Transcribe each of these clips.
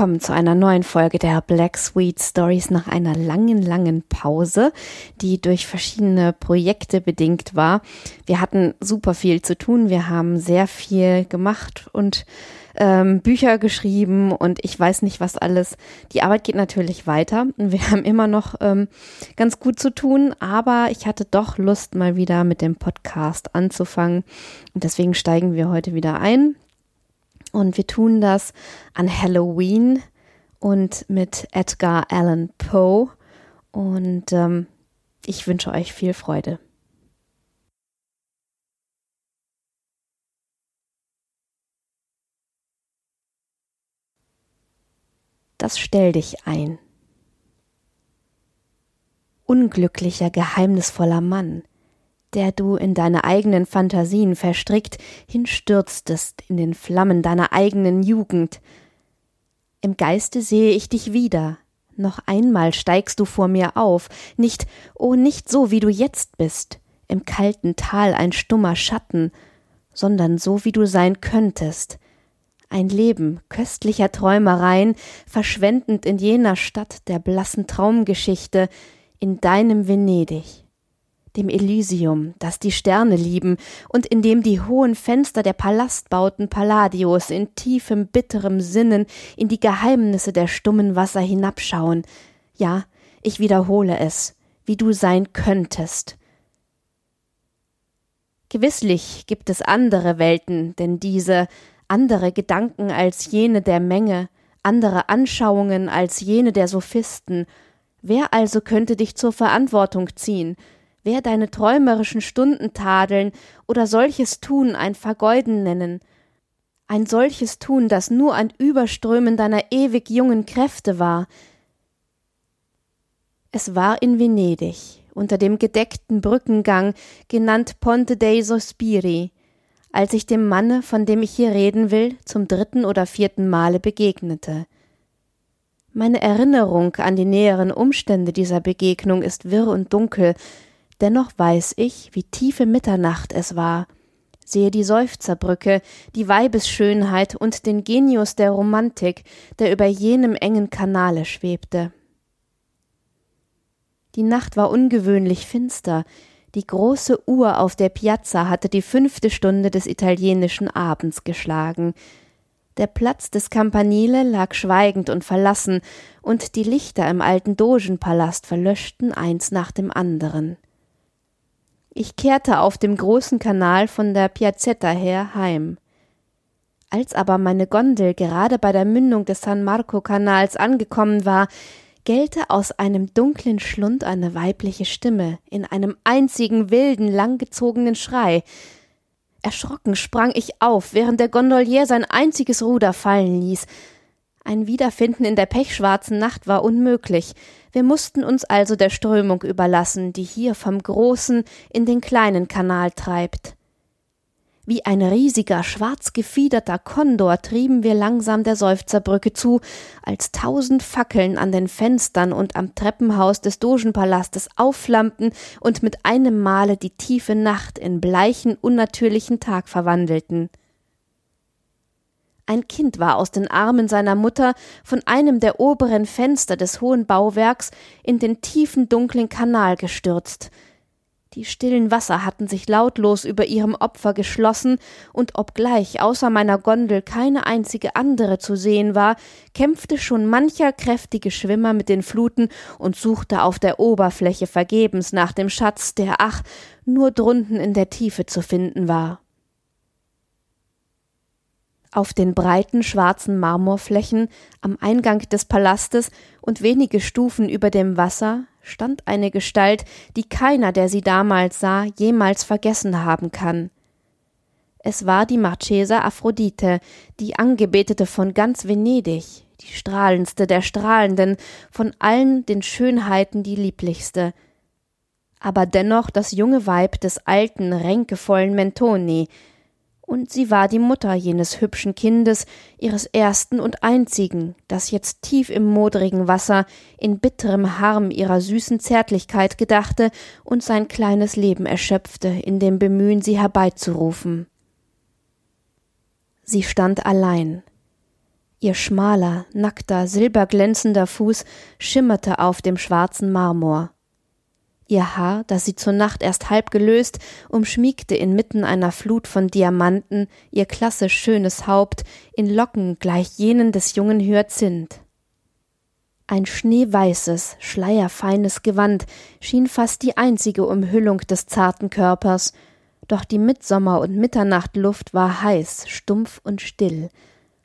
Willkommen zu einer neuen Folge der Black Sweet Stories nach einer langen, langen Pause, die durch verschiedene Projekte bedingt war. Wir hatten super viel zu tun, wir haben sehr viel gemacht und ähm, Bücher geschrieben und ich weiß nicht was alles. Die Arbeit geht natürlich weiter und wir haben immer noch ähm, ganz gut zu tun, aber ich hatte doch Lust, mal wieder mit dem Podcast anzufangen und deswegen steigen wir heute wieder ein. Und wir tun das an Halloween und mit Edgar Allan Poe. Und ähm, ich wünsche euch viel Freude. Das stell dich ein. Unglücklicher, geheimnisvoller Mann, der du in deine eigenen Fantasien verstrickt hinstürztest in den Flammen deiner eigenen Jugend. Im Geiste sehe ich dich wieder. Noch einmal steigst du vor mir auf, nicht, oh, nicht so, wie du jetzt bist, im kalten Tal ein stummer Schatten, sondern so, wie du sein könntest, ein Leben köstlicher Träumereien, verschwendend in jener Stadt der blassen Traumgeschichte, in deinem Venedig dem Elysium, das die Sterne lieben und in dem die hohen Fenster der Palastbauten Palladios in tiefem, bitterem Sinnen in die Geheimnisse der stummen Wasser hinabschauen. Ja, ich wiederhole es, wie du sein könntest. Gewisslich gibt es andere Welten, denn diese, andere Gedanken als jene der Menge, andere Anschauungen als jene der Sophisten. Wer also könnte dich zur Verantwortung ziehen, wer deine träumerischen Stunden tadeln oder solches Tun ein Vergeuden nennen, ein solches Tun, das nur ein Überströmen deiner ewig jungen Kräfte war. Es war in Venedig, unter dem gedeckten Brückengang, genannt Ponte dei Sospiri, als ich dem Manne, von dem ich hier reden will, zum dritten oder vierten Male begegnete. Meine Erinnerung an die näheren Umstände dieser Begegnung ist wirr und dunkel, Dennoch weiß ich, wie tiefe Mitternacht es war, sehe die Seufzerbrücke, die Weibesschönheit und den Genius der Romantik, der über jenem engen Kanale schwebte. Die Nacht war ungewöhnlich finster, die große Uhr auf der Piazza hatte die fünfte Stunde des italienischen Abends geschlagen. Der Platz des Campanile lag schweigend und verlassen, und die Lichter im alten Dogenpalast verlöschten eins nach dem anderen. Ich kehrte auf dem großen Kanal von der Piazzetta her heim. Als aber meine Gondel gerade bei der Mündung des San Marco Kanals angekommen war, gellte aus einem dunklen Schlund eine weibliche Stimme in einem einzigen wilden, langgezogenen Schrei. Erschrocken sprang ich auf, während der Gondolier sein einziges Ruder fallen ließ. Ein Wiederfinden in der pechschwarzen Nacht war unmöglich. Wir mussten uns also der Strömung überlassen, die hier vom großen in den kleinen Kanal treibt. Wie ein riesiger, schwarz gefiederter Kondor trieben wir langsam der Seufzerbrücke zu, als tausend Fackeln an den Fenstern und am Treppenhaus des Dogenpalastes aufflammten und mit einem Male die tiefe Nacht in bleichen, unnatürlichen Tag verwandelten. Ein Kind war aus den Armen seiner Mutter von einem der oberen Fenster des hohen Bauwerks in den tiefen dunklen Kanal gestürzt. Die stillen Wasser hatten sich lautlos über ihrem Opfer geschlossen, und obgleich außer meiner Gondel keine einzige andere zu sehen war, kämpfte schon mancher kräftige Schwimmer mit den Fluten und suchte auf der Oberfläche vergebens nach dem Schatz, der ach nur drunten in der Tiefe zu finden war. Auf den breiten schwarzen Marmorflächen am Eingang des Palastes und wenige Stufen über dem Wasser stand eine Gestalt, die keiner, der sie damals sah, jemals vergessen haben kann. Es war die Marchesa Aphrodite, die Angebetete von ganz Venedig, die strahlendste der Strahlenden, von allen den Schönheiten die lieblichste, aber dennoch das junge Weib des alten, ränkevollen Mentoni, und sie war die Mutter jenes hübschen Kindes, ihres ersten und einzigen, das jetzt tief im modrigen Wasser in bitterem Harm ihrer süßen Zärtlichkeit gedachte und sein kleines Leben erschöpfte in dem Bemühen, sie herbeizurufen. Sie stand allein. Ihr schmaler, nackter, silberglänzender Fuß schimmerte auf dem schwarzen Marmor. Ihr Haar, das sie zur Nacht erst halb gelöst, umschmiegte inmitten einer Flut von Diamanten ihr klassisch schönes Haupt in Locken gleich jenen des jungen Hyazinth. Ein schneeweißes, schleierfeines Gewand schien fast die einzige Umhüllung des zarten Körpers, doch die Mitsommer- und Mitternachtluft war heiß, stumpf und still,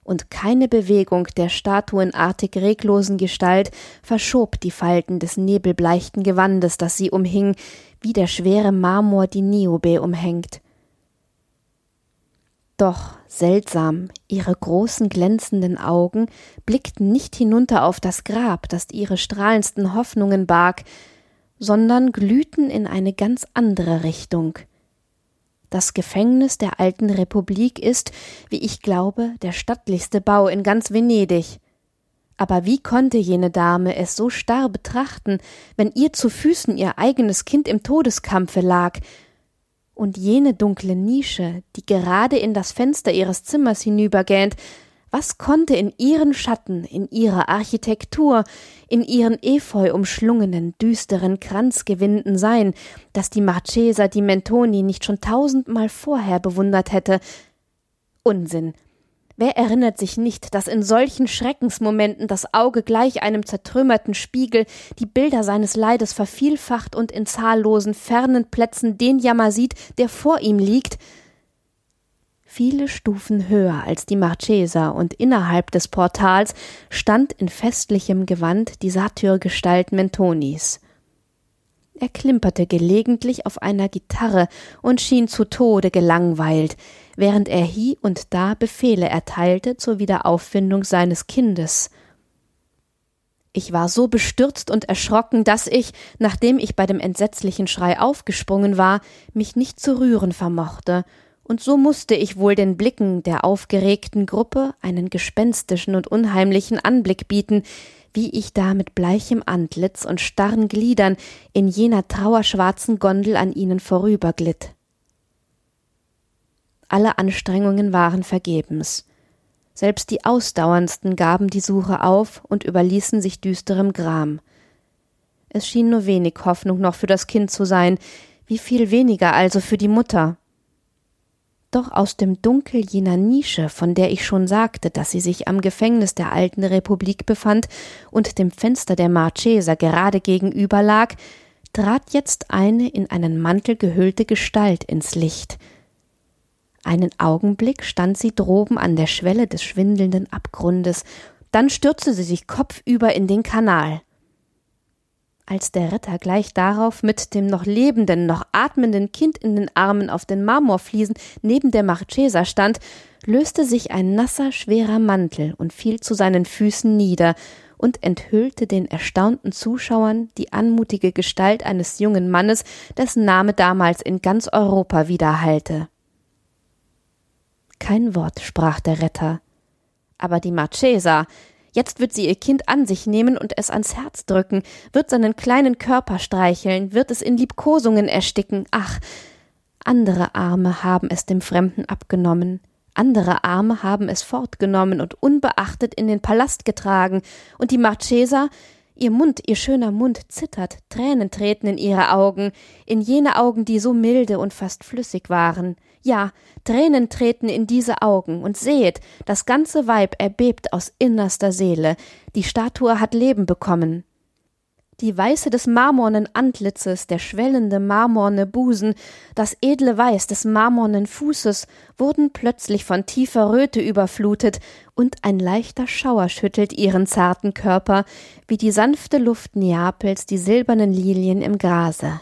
und keine Bewegung der statuenartig reglosen Gestalt verschob die Falten des nebelbleichten Gewandes, das sie umhing, wie der schwere Marmor die Niobe umhängt. Doch seltsam, ihre großen glänzenden Augen blickten nicht hinunter auf das Grab, das ihre strahlendsten Hoffnungen barg, sondern glühten in eine ganz andere Richtung – das Gefängnis der alten Republik ist, wie ich glaube, der stattlichste Bau in ganz Venedig. Aber wie konnte jene Dame es so starr betrachten, wenn ihr zu Füßen ihr eigenes Kind im Todeskampfe lag, und jene dunkle Nische, die gerade in das Fenster ihres Zimmers hinübergähnt, was konnte in ihren Schatten, in ihrer Architektur, in ihren efeu umschlungenen, düsteren Kranzgewinden sein, dass die Marchesa di Mentoni nicht schon tausendmal vorher bewundert hätte? Unsinn. Wer erinnert sich nicht, dass in solchen Schreckensmomenten das Auge gleich einem zertrümmerten Spiegel die Bilder seines Leides vervielfacht und in zahllosen fernen Plätzen den Jammer sieht, der vor ihm liegt, viele Stufen höher als die Marchesa und innerhalb des Portals stand in festlichem Gewand die Satyrgestalt Mentonis. Er klimperte gelegentlich auf einer Gitarre und schien zu Tode gelangweilt, während er hie und da Befehle erteilte zur Wiederauffindung seines Kindes. Ich war so bestürzt und erschrocken, dass ich, nachdem ich bei dem entsetzlichen Schrei aufgesprungen war, mich nicht zu rühren vermochte und so musste ich wohl den Blicken der aufgeregten Gruppe einen gespenstischen und unheimlichen Anblick bieten, wie ich da mit bleichem Antlitz und starren Gliedern in jener trauerschwarzen Gondel an ihnen vorüberglitt. Alle Anstrengungen waren vergebens. Selbst die ausdauerndsten gaben die Suche auf und überließen sich düsterem Gram. Es schien nur wenig Hoffnung noch für das Kind zu sein, wie viel weniger also für die Mutter doch aus dem Dunkel jener Nische, von der ich schon sagte, dass sie sich am Gefängnis der alten Republik befand und dem Fenster der Marchesa gerade gegenüber lag, trat jetzt eine in einen Mantel gehüllte Gestalt ins Licht. Einen Augenblick stand sie droben an der Schwelle des schwindelnden Abgrundes, dann stürzte sie sich kopfüber in den Kanal. Als der Ritter gleich darauf mit dem noch lebenden, noch atmenden Kind in den Armen auf den Marmorfliesen neben der Marchesa stand, löste sich ein nasser, schwerer Mantel und fiel zu seinen Füßen nieder und enthüllte den erstaunten Zuschauern die anmutige Gestalt eines jungen Mannes, dessen Name damals in ganz Europa widerhallte. Kein Wort sprach der Retter. Aber die Marchesa, Jetzt wird sie ihr Kind an sich nehmen und es ans Herz drücken, wird seinen kleinen Körper streicheln, wird es in Liebkosungen ersticken. Ach, andere Arme haben es dem Fremden abgenommen. Andere Arme haben es fortgenommen und unbeachtet in den Palast getragen, und die Marchesa, ihr Mund, ihr schöner Mund zittert, Tränen treten in ihre Augen, in jene Augen, die so milde und fast flüssig waren. Ja, Tränen treten in diese Augen, und sehet, das ganze Weib erbebt aus innerster Seele, die Statue hat Leben bekommen. Die Weiße des marmornen Antlitzes, der schwellende marmorne Busen, das edle Weiß des marmornen Fußes wurden plötzlich von tiefer Röte überflutet, und ein leichter Schauer schüttelt ihren zarten Körper, wie die sanfte Luft Neapels die silbernen Lilien im Grase.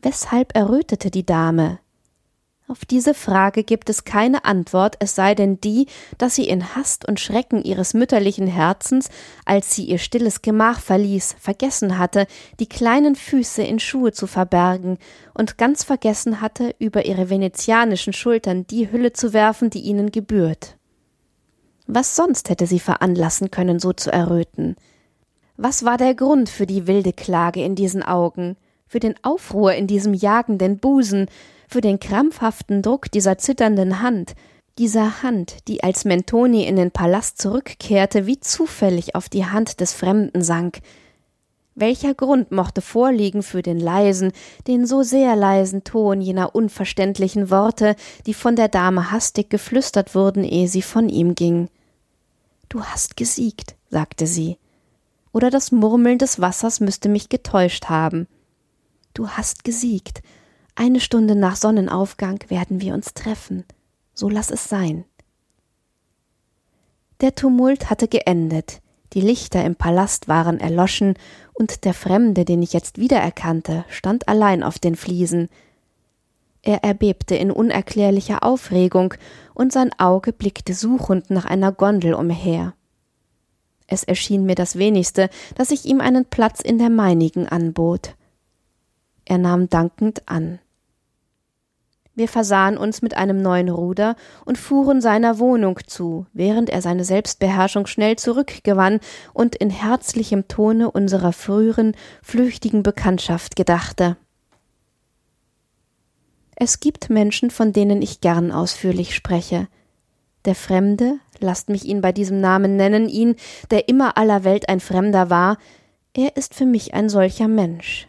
Weshalb errötete die Dame? Auf diese Frage gibt es keine Antwort, es sei denn die, dass sie in Hast und Schrecken ihres mütterlichen Herzens, als sie ihr stilles Gemach verließ, vergessen hatte, die kleinen Füße in Schuhe zu verbergen und ganz vergessen hatte, über ihre venezianischen Schultern die Hülle zu werfen, die ihnen gebührt. Was sonst hätte sie veranlassen können, so zu erröten? Was war der Grund für die wilde Klage in diesen Augen, für den Aufruhr in diesem jagenden Busen, für den krampfhaften Druck dieser zitternden Hand, Dieser Hand, die als Mentoni in den Palast zurückkehrte, wie zufällig auf die Hand des Fremden sank. Welcher Grund mochte vorliegen für den leisen, den so sehr leisen Ton jener unverständlichen Worte, die von der Dame hastig geflüstert wurden, ehe sie von ihm ging? Du hast gesiegt, sagte sie. Oder das Murmeln des Wassers müsste mich getäuscht haben. Du hast gesiegt. Eine Stunde nach Sonnenaufgang werden wir uns treffen. So lass es sein. Der Tumult hatte geendet, die Lichter im Palast waren erloschen, und der Fremde, den ich jetzt wiedererkannte, stand allein auf den Fliesen. Er erbebte in unerklärlicher Aufregung, und sein Auge blickte suchend nach einer Gondel umher. Es erschien mir das wenigste, dass ich ihm einen Platz in der meinigen anbot. Er nahm dankend an. Wir versahen uns mit einem neuen Ruder und fuhren seiner Wohnung zu, während er seine Selbstbeherrschung schnell zurückgewann und in herzlichem Tone unserer früheren, flüchtigen Bekanntschaft gedachte. Es gibt Menschen, von denen ich gern ausführlich spreche. Der Fremde, lasst mich ihn bei diesem Namen nennen, ihn, der immer aller Welt ein Fremder war, er ist für mich ein solcher Mensch.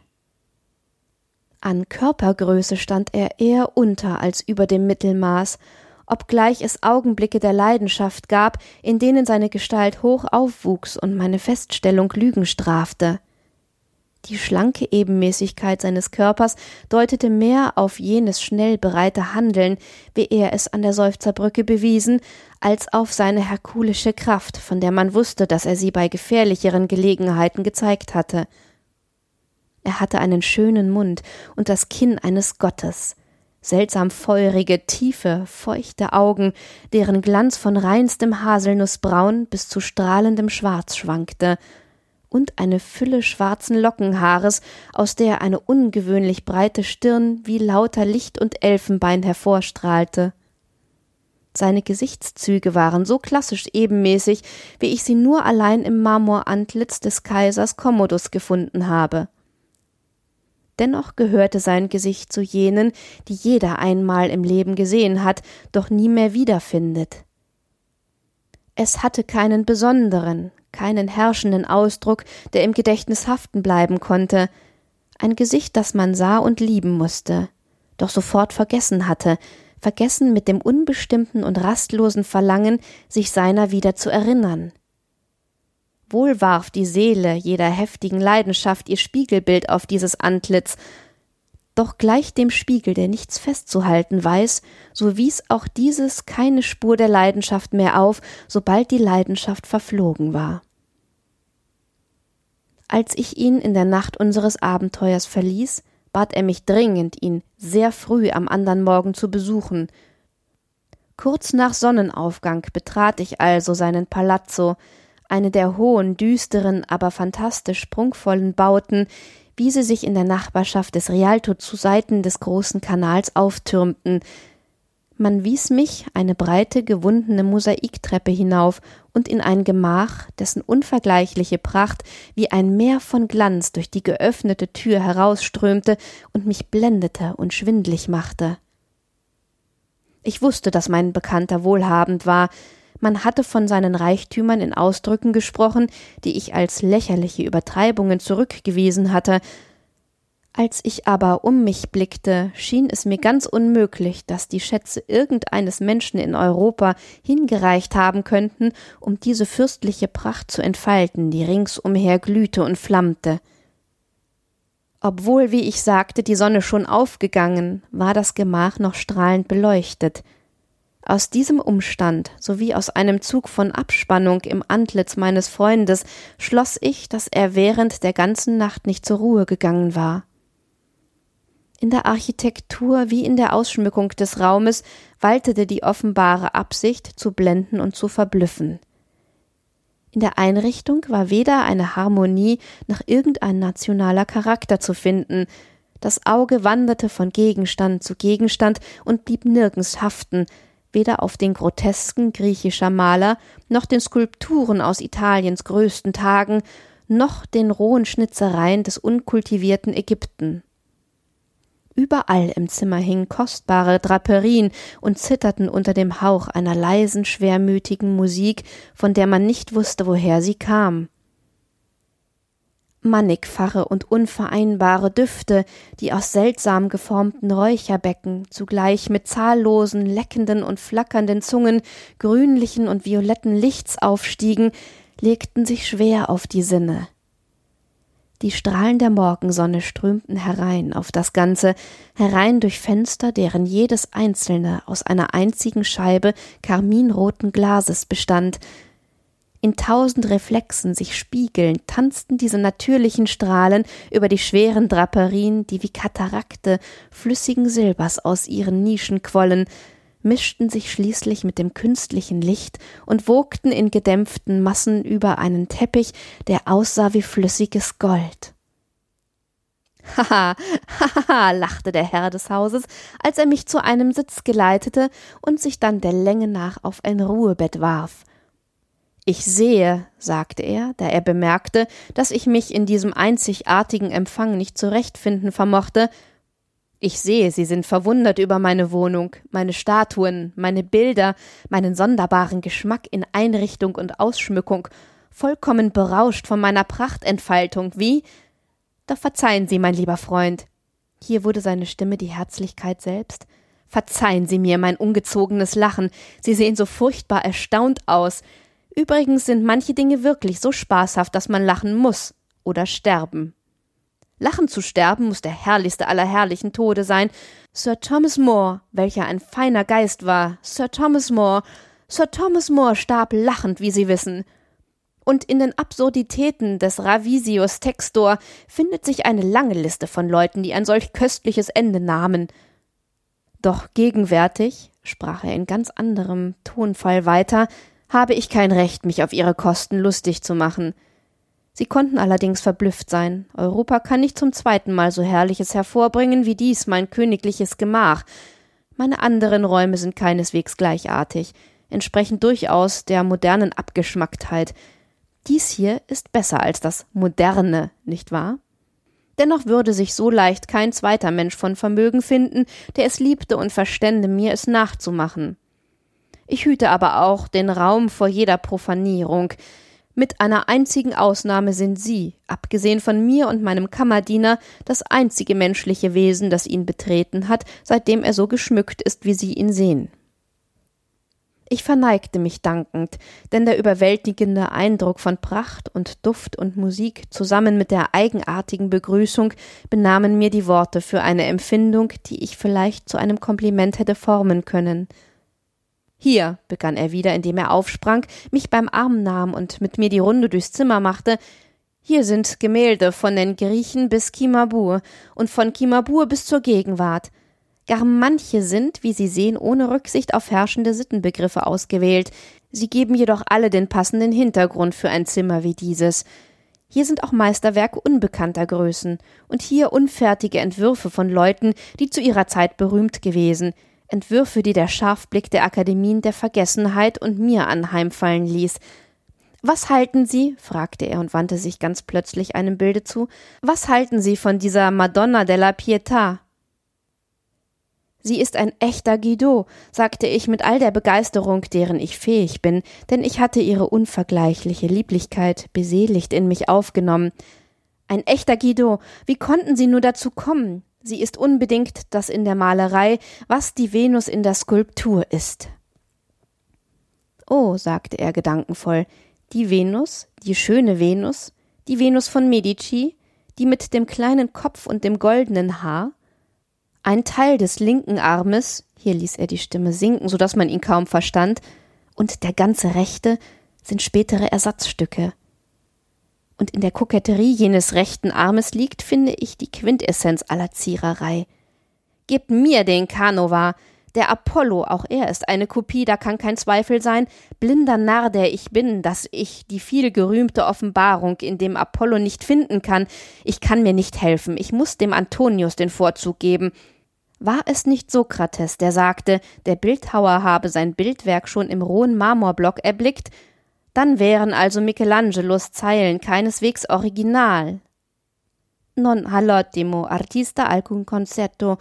An Körpergröße stand er eher unter als über dem Mittelmaß, obgleich es Augenblicke der Leidenschaft gab, in denen seine Gestalt hoch aufwuchs und meine Feststellung Lügen strafte. Die schlanke Ebenmäßigkeit seines Körpers deutete mehr auf jenes schnell bereite Handeln, wie er es an der Seufzerbrücke bewiesen, als auf seine herkulische Kraft, von der man wusste, dass er sie bei gefährlicheren Gelegenheiten gezeigt hatte. Er hatte einen schönen Mund und das Kinn eines Gottes, seltsam feurige, tiefe, feuchte Augen, deren Glanz von reinstem Haselnussbraun bis zu strahlendem Schwarz schwankte, und eine Fülle schwarzen Lockenhaares, aus der eine ungewöhnlich breite Stirn wie lauter Licht und Elfenbein hervorstrahlte. Seine Gesichtszüge waren so klassisch ebenmäßig, wie ich sie nur allein im Marmorantlitz des Kaisers Commodus gefunden habe. Dennoch gehörte sein Gesicht zu jenen, die jeder einmal im Leben gesehen hat, doch nie mehr wiederfindet. Es hatte keinen besonderen, keinen herrschenden Ausdruck, der im Gedächtnis haften bleiben konnte, ein Gesicht, das man sah und lieben musste, doch sofort vergessen hatte, vergessen mit dem unbestimmten und rastlosen Verlangen, sich seiner wieder zu erinnern. Wohl warf die Seele jeder heftigen Leidenschaft ihr Spiegelbild auf dieses Antlitz, doch gleich dem Spiegel, der nichts festzuhalten weiß, so wies auch dieses keine Spur der Leidenschaft mehr auf, sobald die Leidenschaft verflogen war. Als ich ihn in der Nacht unseres Abenteuers verließ, bat er mich dringend, ihn sehr früh am andern Morgen zu besuchen. Kurz nach Sonnenaufgang betrat ich also seinen Palazzo, eine der hohen, düsteren, aber fantastisch prunkvollen Bauten, wie sie sich in der Nachbarschaft des Rialto zu Seiten des großen Kanals auftürmten. Man wies mich eine breite, gewundene Mosaiktreppe hinauf und in ein Gemach, dessen unvergleichliche Pracht wie ein Meer von Glanz durch die geöffnete Tür herausströmte und mich blendete und schwindlig machte. Ich wusste, dass mein Bekannter wohlhabend war, man hatte von seinen Reichtümern in Ausdrücken gesprochen, die ich als lächerliche Übertreibungen zurückgewiesen hatte. Als ich aber um mich blickte, schien es mir ganz unmöglich, dass die Schätze irgendeines Menschen in Europa hingereicht haben könnten, um diese fürstliche Pracht zu entfalten, die ringsumher glühte und flammte. Obwohl, wie ich sagte, die Sonne schon aufgegangen, war das Gemach noch strahlend beleuchtet. Aus diesem Umstand sowie aus einem Zug von Abspannung im Antlitz meines Freundes schloss ich, dass er während der ganzen Nacht nicht zur Ruhe gegangen war. In der Architektur wie in der Ausschmückung des Raumes waltete die offenbare Absicht, zu blenden und zu verblüffen. In der Einrichtung war weder eine Harmonie noch irgendein nationaler Charakter zu finden, das Auge wanderte von Gegenstand zu Gegenstand und blieb nirgends haften, weder auf den Grotesken griechischer Maler, noch den Skulpturen aus Italiens größten Tagen, noch den rohen Schnitzereien des unkultivierten Ägypten. Überall im Zimmer hingen kostbare Draperien und zitterten unter dem Hauch einer leisen, schwermütigen Musik, von der man nicht wusste, woher sie kam. Mannigfache und unvereinbare Düfte, die aus seltsam geformten Räucherbecken zugleich mit zahllosen, leckenden und flackernden Zungen grünlichen und violetten Lichts aufstiegen, legten sich schwer auf die Sinne. Die Strahlen der Morgensonne strömten herein auf das Ganze, herein durch Fenster, deren jedes einzelne aus einer einzigen Scheibe karminroten Glases bestand. In tausend Reflexen sich spiegelnd tanzten diese natürlichen Strahlen über die schweren Draperien, die wie Katarakte flüssigen Silbers aus ihren Nischen quollen, mischten sich schließlich mit dem künstlichen Licht und wogten in gedämpften Massen über einen Teppich, der aussah wie flüssiges Gold. Haha, haha, lachte der Herr des Hauses, als er mich zu einem Sitz geleitete und sich dann der Länge nach auf ein Ruhebett warf. Ich sehe, sagte er, da er bemerkte, dass ich mich in diesem einzigartigen Empfang nicht zurechtfinden vermochte, ich sehe, Sie sind verwundert über meine Wohnung, meine Statuen, meine Bilder, meinen sonderbaren Geschmack in Einrichtung und Ausschmückung, vollkommen berauscht von meiner Prachtentfaltung, wie? Doch verzeihen Sie, mein lieber Freund. Hier wurde seine Stimme die Herzlichkeit selbst. Verzeihen Sie mir mein ungezogenes Lachen. Sie sehen so furchtbar erstaunt aus. Übrigens sind manche Dinge wirklich so spaßhaft, dass man lachen muss oder sterben. Lachen zu sterben muss der herrlichste aller herrlichen Tode sein. Sir Thomas More, welcher ein feiner Geist war, Sir Thomas More, Sir Thomas More starb lachend, wie Sie wissen. Und in den Absurditäten des Ravisius Textor findet sich eine lange Liste von Leuten, die ein solch köstliches Ende nahmen. Doch gegenwärtig, sprach er in ganz anderem Tonfall weiter, habe ich kein Recht, mich auf ihre Kosten lustig zu machen. Sie konnten allerdings verblüfft sein. Europa kann nicht zum zweiten Mal so Herrliches hervorbringen wie dies mein königliches Gemach. Meine anderen Räume sind keineswegs gleichartig, entsprechen durchaus der modernen Abgeschmacktheit. Dies hier ist besser als das Moderne, nicht wahr? Dennoch würde sich so leicht kein zweiter Mensch von Vermögen finden, der es liebte und verstände, mir es nachzumachen. Ich hüte aber auch den Raum vor jeder Profanierung. Mit einer einzigen Ausnahme sind Sie, abgesehen von mir und meinem Kammerdiener, das einzige menschliche Wesen, das ihn betreten hat, seitdem er so geschmückt ist, wie Sie ihn sehen. Ich verneigte mich dankend, denn der überwältigende Eindruck von Pracht und Duft und Musik zusammen mit der eigenartigen Begrüßung benahmen mir die Worte für eine Empfindung, die ich vielleicht zu einem Kompliment hätte formen können. Hier, begann er wieder, indem er aufsprang, mich beim Arm nahm und mit mir die Runde durchs Zimmer machte, hier sind Gemälde von den Griechen bis Kimabur und von Kimabur bis zur Gegenwart. Gar manche sind, wie Sie sehen, ohne Rücksicht auf herrschende Sittenbegriffe ausgewählt. Sie geben jedoch alle den passenden Hintergrund für ein Zimmer wie dieses. Hier sind auch Meisterwerke unbekannter Größen und hier unfertige Entwürfe von Leuten, die zu ihrer Zeit berühmt gewesen, Entwürfe, die der Scharfblick der Akademien der Vergessenheit und mir anheimfallen ließ. Was halten Sie, fragte er und wandte sich ganz plötzlich einem Bilde zu, was halten Sie von dieser Madonna della Pietà? Sie ist ein echter Guido, sagte ich mit all der Begeisterung, deren ich fähig bin, denn ich hatte ihre unvergleichliche Lieblichkeit beseligt in mich aufgenommen. Ein echter Guido, wie konnten Sie nur dazu kommen? Sie ist unbedingt das in der Malerei, was die Venus in der Skulptur ist. Oh, sagte er gedankenvoll, die Venus, die schöne Venus, die Venus von Medici, die mit dem kleinen Kopf und dem goldenen Haar, ein Teil des linken Armes, hier ließ er die Stimme sinken, so dass man ihn kaum verstand, und der ganze rechte sind spätere Ersatzstücke, und in der Koketterie jenes rechten Armes liegt, finde ich die Quintessenz aller Ziererei. Gebt mir den Canova, der Apollo, auch er ist eine Kopie, da kann kein Zweifel sein, blinder Narr, der ich bin, dass ich die viel gerühmte Offenbarung in dem Apollo nicht finden kann. Ich kann mir nicht helfen, ich muss dem Antonius den Vorzug geben. War es nicht Sokrates, der sagte, der Bildhauer habe sein Bildwerk schon im rohen Marmorblock erblickt, dann wären also Michelangelos Zeilen keineswegs original. non all'ottimo artista alcun concerto,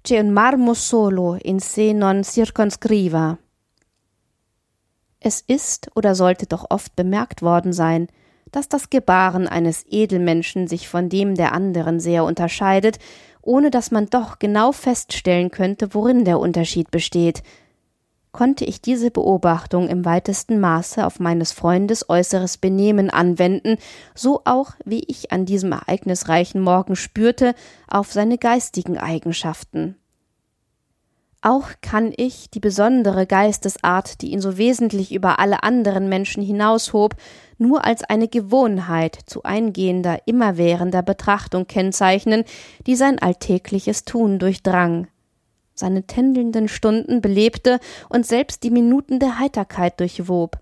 c'è un marmo solo in se non circonscriva. Es ist oder sollte doch oft bemerkt worden sein, dass das Gebaren eines Edelmenschen sich von dem der anderen sehr unterscheidet, ohne dass man doch genau feststellen könnte, worin der Unterschied besteht. Konnte ich diese Beobachtung im weitesten Maße auf meines Freundes äußeres Benehmen anwenden, so auch, wie ich an diesem ereignisreichen Morgen spürte, auf seine geistigen Eigenschaften. Auch kann ich die besondere Geistesart, die ihn so wesentlich über alle anderen Menschen hinaushob, nur als eine Gewohnheit zu eingehender, immerwährender Betrachtung kennzeichnen, die sein alltägliches Tun durchdrang, seine tändelnden Stunden belebte und selbst die Minuten der Heiterkeit durchwob,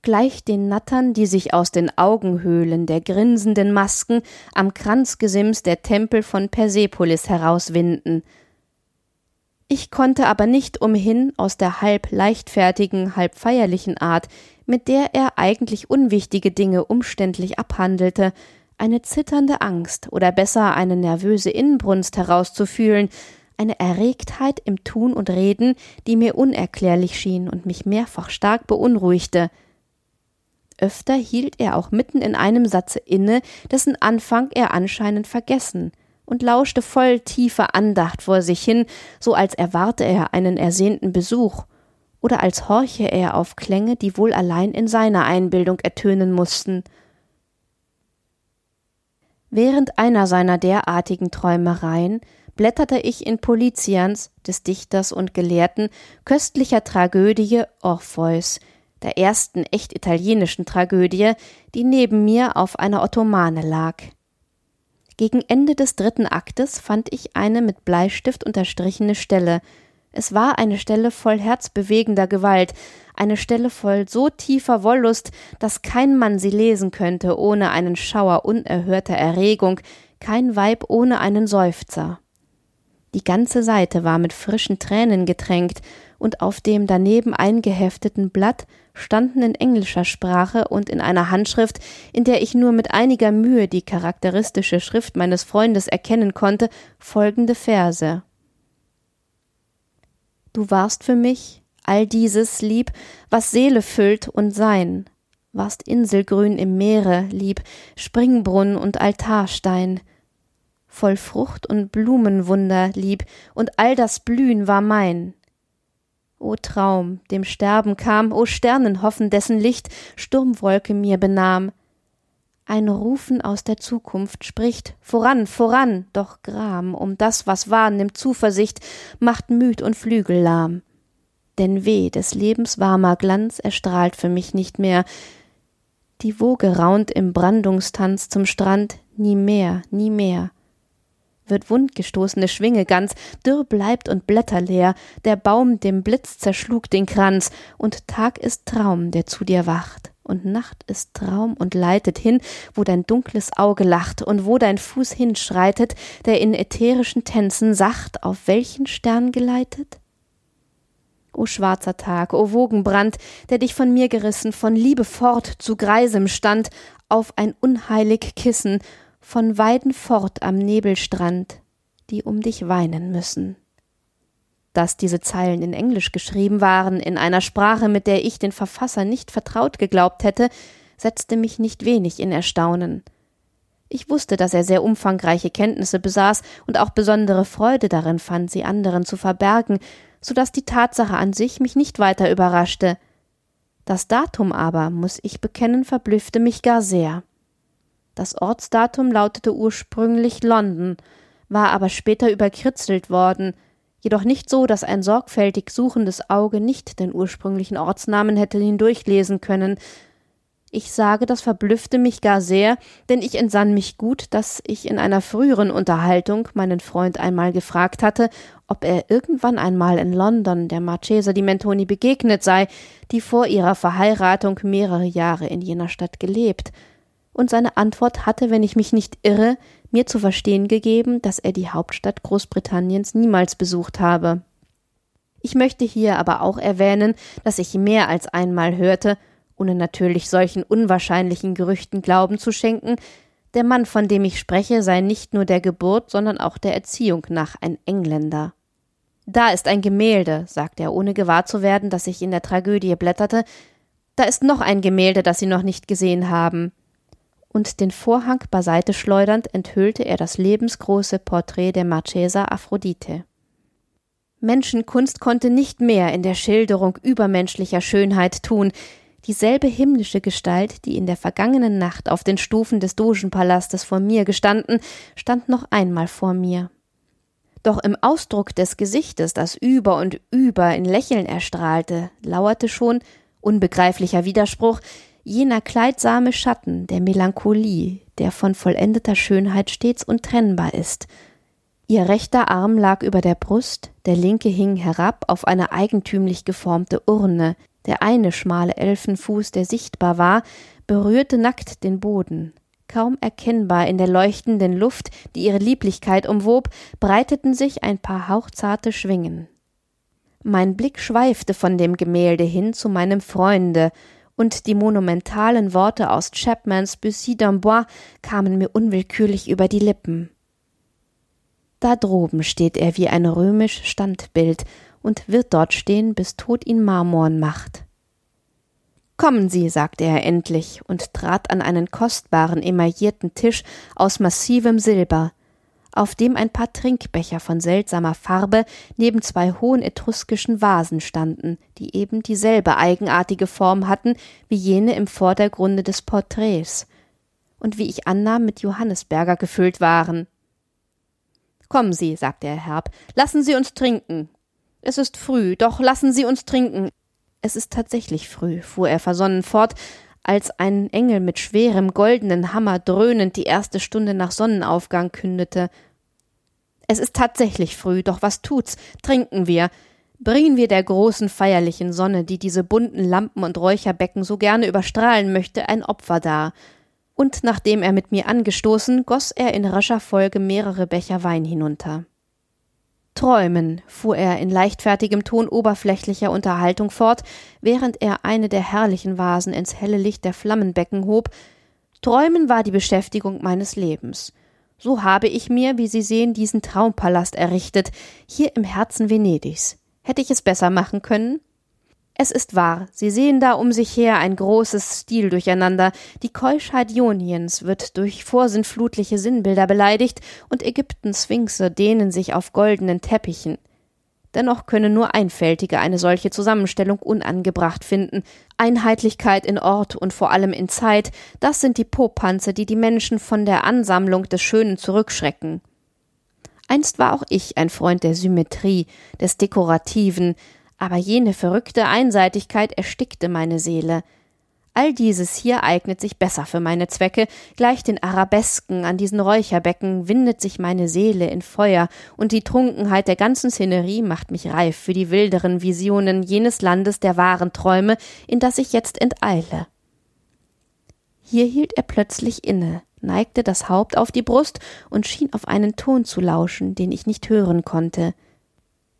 gleich den Nattern, die sich aus den Augenhöhlen der grinsenden Masken am Kranzgesims der Tempel von Persepolis herauswinden – ich konnte aber nicht umhin, aus der halb leichtfertigen, halb feierlichen Art, mit der er eigentlich unwichtige Dinge umständlich abhandelte, eine zitternde Angst oder besser eine nervöse Inbrunst herauszufühlen, eine Erregtheit im Tun und Reden, die mir unerklärlich schien und mich mehrfach stark beunruhigte. Öfter hielt er auch mitten in einem Satze inne, dessen Anfang er anscheinend vergessen, und lauschte voll tiefer Andacht vor sich hin, so als erwarte er einen ersehnten Besuch, oder als horche er auf Klänge, die wohl allein in seiner Einbildung ertönen mussten. Während einer seiner derartigen Träumereien blätterte ich in Politians, des Dichters und Gelehrten, köstlicher Tragödie Orpheus, der ersten echt italienischen Tragödie, die neben mir auf einer Ottomane lag. Gegen Ende des dritten Aktes fand ich eine mit Bleistift unterstrichene Stelle. Es war eine Stelle voll herzbewegender Gewalt, eine Stelle voll so tiefer Wollust, dass kein Mann sie lesen könnte ohne einen Schauer unerhörter Erregung, kein Weib ohne einen Seufzer. Die ganze Seite war mit frischen Tränen getränkt, und auf dem daneben eingehefteten Blatt standen in englischer Sprache und in einer Handschrift, in der ich nur mit einiger Mühe die charakteristische Schrift meines Freundes erkennen konnte, folgende Verse. Du warst für mich all dieses lieb, was Seele füllt und Sein, warst Inselgrün im Meere lieb, Springbrunnen und Altarstein, voll Frucht und Blumenwunder lieb, und all das Blühen war mein. O Traum, dem Sterben kam, o Sternenhoffen, dessen Licht Sturmwolke mir benahm. Ein Rufen aus der Zukunft spricht Voran, voran, doch Gram um das, was war, nimmt Zuversicht, macht müd und Flügel lahm. Denn weh, des Lebens warmer Glanz erstrahlt für mich nicht mehr. Die Woge raunt im Brandungstanz zum Strand, nie mehr, nie mehr wird wundgestoßene Schwinge ganz, dürr bleibt und blätterleer, der Baum dem Blitz zerschlug den Kranz, und Tag ist Traum, der zu dir wacht, und Nacht ist Traum und leitet hin, wo dein dunkles Auge lacht, und wo dein Fuß hinschreitet, der in ätherischen Tänzen sacht, auf welchen Stern geleitet? O schwarzer Tag, o Wogenbrand, der dich von mir gerissen, von Liebe fort zu Greisem stand, auf ein unheilig Kissen, von Weiden fort am Nebelstrand, die um dich weinen müssen. Dass diese Zeilen in Englisch geschrieben waren, in einer Sprache, mit der ich den Verfasser nicht vertraut geglaubt hätte, setzte mich nicht wenig in Erstaunen. Ich wusste, dass er sehr umfangreiche Kenntnisse besaß und auch besondere Freude darin fand, sie anderen zu verbergen, so dass die Tatsache an sich mich nicht weiter überraschte. Das Datum aber, muss ich bekennen, verblüffte mich gar sehr. Das Ortsdatum lautete ursprünglich London, war aber später überkritzelt worden, jedoch nicht so, dass ein sorgfältig suchendes Auge nicht den ursprünglichen Ortsnamen hätte hindurchlesen können. Ich sage, das verblüffte mich gar sehr, denn ich entsann mich gut, dass ich in einer früheren Unterhaltung meinen Freund einmal gefragt hatte, ob er irgendwann einmal in London der Marchesa di Mentoni begegnet sei, die vor ihrer Verheiratung mehrere Jahre in jener Stadt gelebt und seine Antwort hatte, wenn ich mich nicht irre, mir zu verstehen gegeben, dass er die Hauptstadt Großbritanniens niemals besucht habe. Ich möchte hier aber auch erwähnen, dass ich mehr als einmal hörte, ohne natürlich solchen unwahrscheinlichen Gerüchten Glauben zu schenken, Der Mann, von dem ich spreche, sei nicht nur der Geburt, sondern auch der Erziehung nach ein Engländer. Da ist ein Gemälde, sagte er, ohne gewahr zu werden, dass ich in der Tragödie blätterte. Da ist noch ein Gemälde, das Sie noch nicht gesehen haben. Und den Vorhang beiseite schleudernd enthüllte er das lebensgroße Porträt der Marchesa Aphrodite. Menschenkunst konnte nicht mehr in der Schilderung übermenschlicher Schönheit tun, dieselbe himmlische Gestalt, die in der vergangenen Nacht auf den Stufen des Dogenpalastes vor mir gestanden, stand noch einmal vor mir. Doch im Ausdruck des Gesichtes, das über und über in Lächeln erstrahlte, lauerte schon, unbegreiflicher Widerspruch, jener kleidsame Schatten der Melancholie, der von vollendeter Schönheit stets untrennbar ist. Ihr rechter Arm lag über der Brust, der linke hing herab auf eine eigentümlich geformte Urne, der eine schmale Elfenfuß, der sichtbar war, berührte nackt den Boden. Kaum erkennbar in der leuchtenden Luft, die ihre Lieblichkeit umwob, breiteten sich ein paar hauchzarte Schwingen. Mein Blick schweifte von dem Gemälde hin zu meinem Freunde, und die monumentalen Worte aus Chapmans Bussy d'Amboise kamen mir unwillkürlich über die Lippen. Da droben steht er wie ein römisch Standbild und wird dort stehen, bis Tod ihn marmorn macht. Kommen Sie, sagte er endlich und trat an einen kostbaren emaillierten Tisch aus massivem Silber, auf dem ein paar Trinkbecher von seltsamer Farbe neben zwei hohen etruskischen Vasen standen, die eben dieselbe eigenartige Form hatten wie jene im Vordergrunde des Porträts und wie ich annahm mit Johannisberger gefüllt waren. Kommen Sie, sagte er herb, lassen Sie uns trinken. Es ist früh, doch lassen Sie uns trinken. Es ist tatsächlich früh, fuhr er versonnen fort, als ein Engel mit schwerem goldenen Hammer dröhnend die erste Stunde nach Sonnenaufgang kündete. Es ist tatsächlich früh, doch was tut's? Trinken wir. Bringen wir der großen feierlichen Sonne, die diese bunten Lampen und Räucherbecken so gerne überstrahlen möchte, ein Opfer dar. Und nachdem er mit mir angestoßen, goss er in rascher Folge mehrere Becher Wein hinunter. Träumen, fuhr er in leichtfertigem Ton oberflächlicher Unterhaltung fort, während er eine der herrlichen Vasen ins helle Licht der Flammenbecken hob, Träumen war die Beschäftigung meines Lebens. So habe ich mir, wie Sie sehen, diesen Traumpalast errichtet, hier im Herzen Venedigs. Hätte ich es besser machen können? Es ist wahr, Sie sehen da um sich her ein großes Stil-Durcheinander. Die Keuschheit Ioniens wird durch vorsinnflutliche Sinnbilder beleidigt und Ägyptens Sphinxe dehnen sich auf goldenen Teppichen. Dennoch können nur Einfältige eine solche Zusammenstellung unangebracht finden. Einheitlichkeit in Ort und vor allem in Zeit, das sind die Popanze, die die Menschen von der Ansammlung des Schönen zurückschrecken. Einst war auch ich ein Freund der Symmetrie, des Dekorativen, aber jene verrückte Einseitigkeit erstickte meine Seele. All dieses hier eignet sich besser für meine Zwecke, gleich den Arabesken an diesen Räucherbecken windet sich meine Seele in Feuer, und die Trunkenheit der ganzen Szenerie macht mich reif für die wilderen Visionen jenes Landes der wahren Träume, in das ich jetzt enteile. Hier hielt er plötzlich inne, neigte das Haupt auf die Brust und schien auf einen Ton zu lauschen, den ich nicht hören konnte.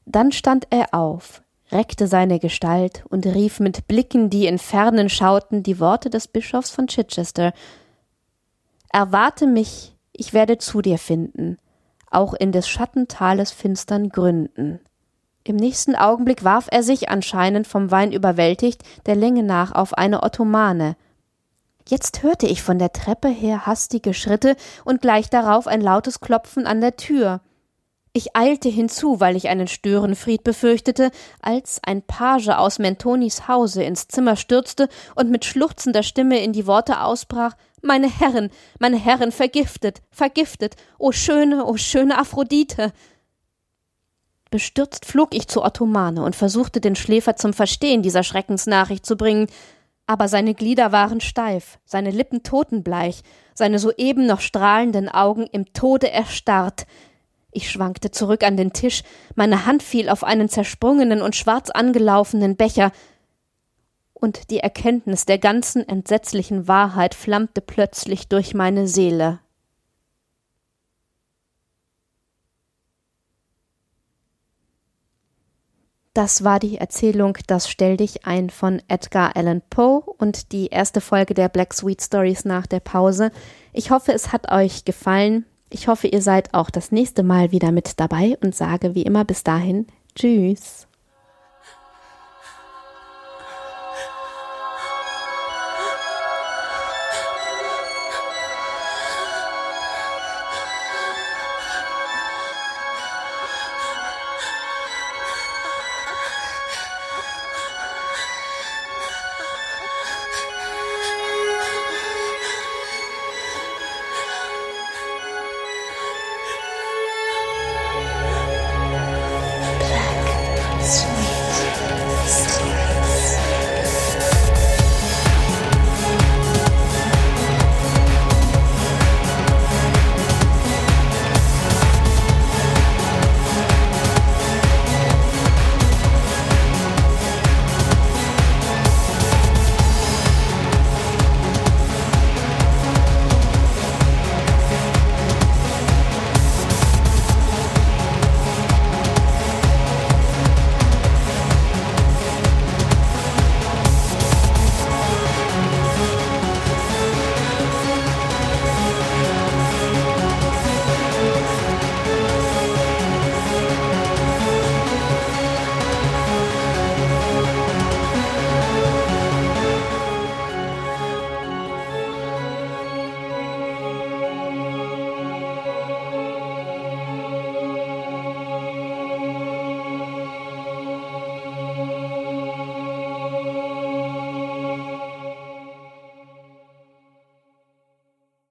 Dann stand er auf, reckte seine Gestalt und rief mit Blicken, die in Fernen schauten, die Worte des Bischofs von Chichester Erwarte mich, ich werde zu dir finden, auch in des Schattentales finstern Gründen. Im nächsten Augenblick warf er sich, anscheinend vom Wein überwältigt, der Länge nach auf eine Ottomane. Jetzt hörte ich von der Treppe her hastige Schritte und gleich darauf ein lautes Klopfen an der Tür. Ich eilte hinzu, weil ich einen Störenfried befürchtete, als ein Page aus Mentonis Hause ins Zimmer stürzte und mit schluchzender Stimme in die Worte ausbrach Meine Herren, meine Herren, vergiftet, vergiftet, o schöne, o schöne Aphrodite. Bestürzt flog ich zu Ottomane und versuchte den Schläfer zum Verstehen dieser Schreckensnachricht zu bringen, aber seine Glieder waren steif, seine Lippen totenbleich, seine soeben noch strahlenden Augen im Tode erstarrt, ich schwankte zurück an den Tisch, meine Hand fiel auf einen zersprungenen und schwarz angelaufenen Becher, und die Erkenntnis der ganzen entsetzlichen Wahrheit flammte plötzlich durch meine Seele. Das war die Erzählung Das Stell dich ein von Edgar Allan Poe und die erste Folge der Black Sweet Stories nach der Pause. Ich hoffe, es hat euch gefallen. Ich hoffe, ihr seid auch das nächste Mal wieder mit dabei und sage wie immer bis dahin Tschüss.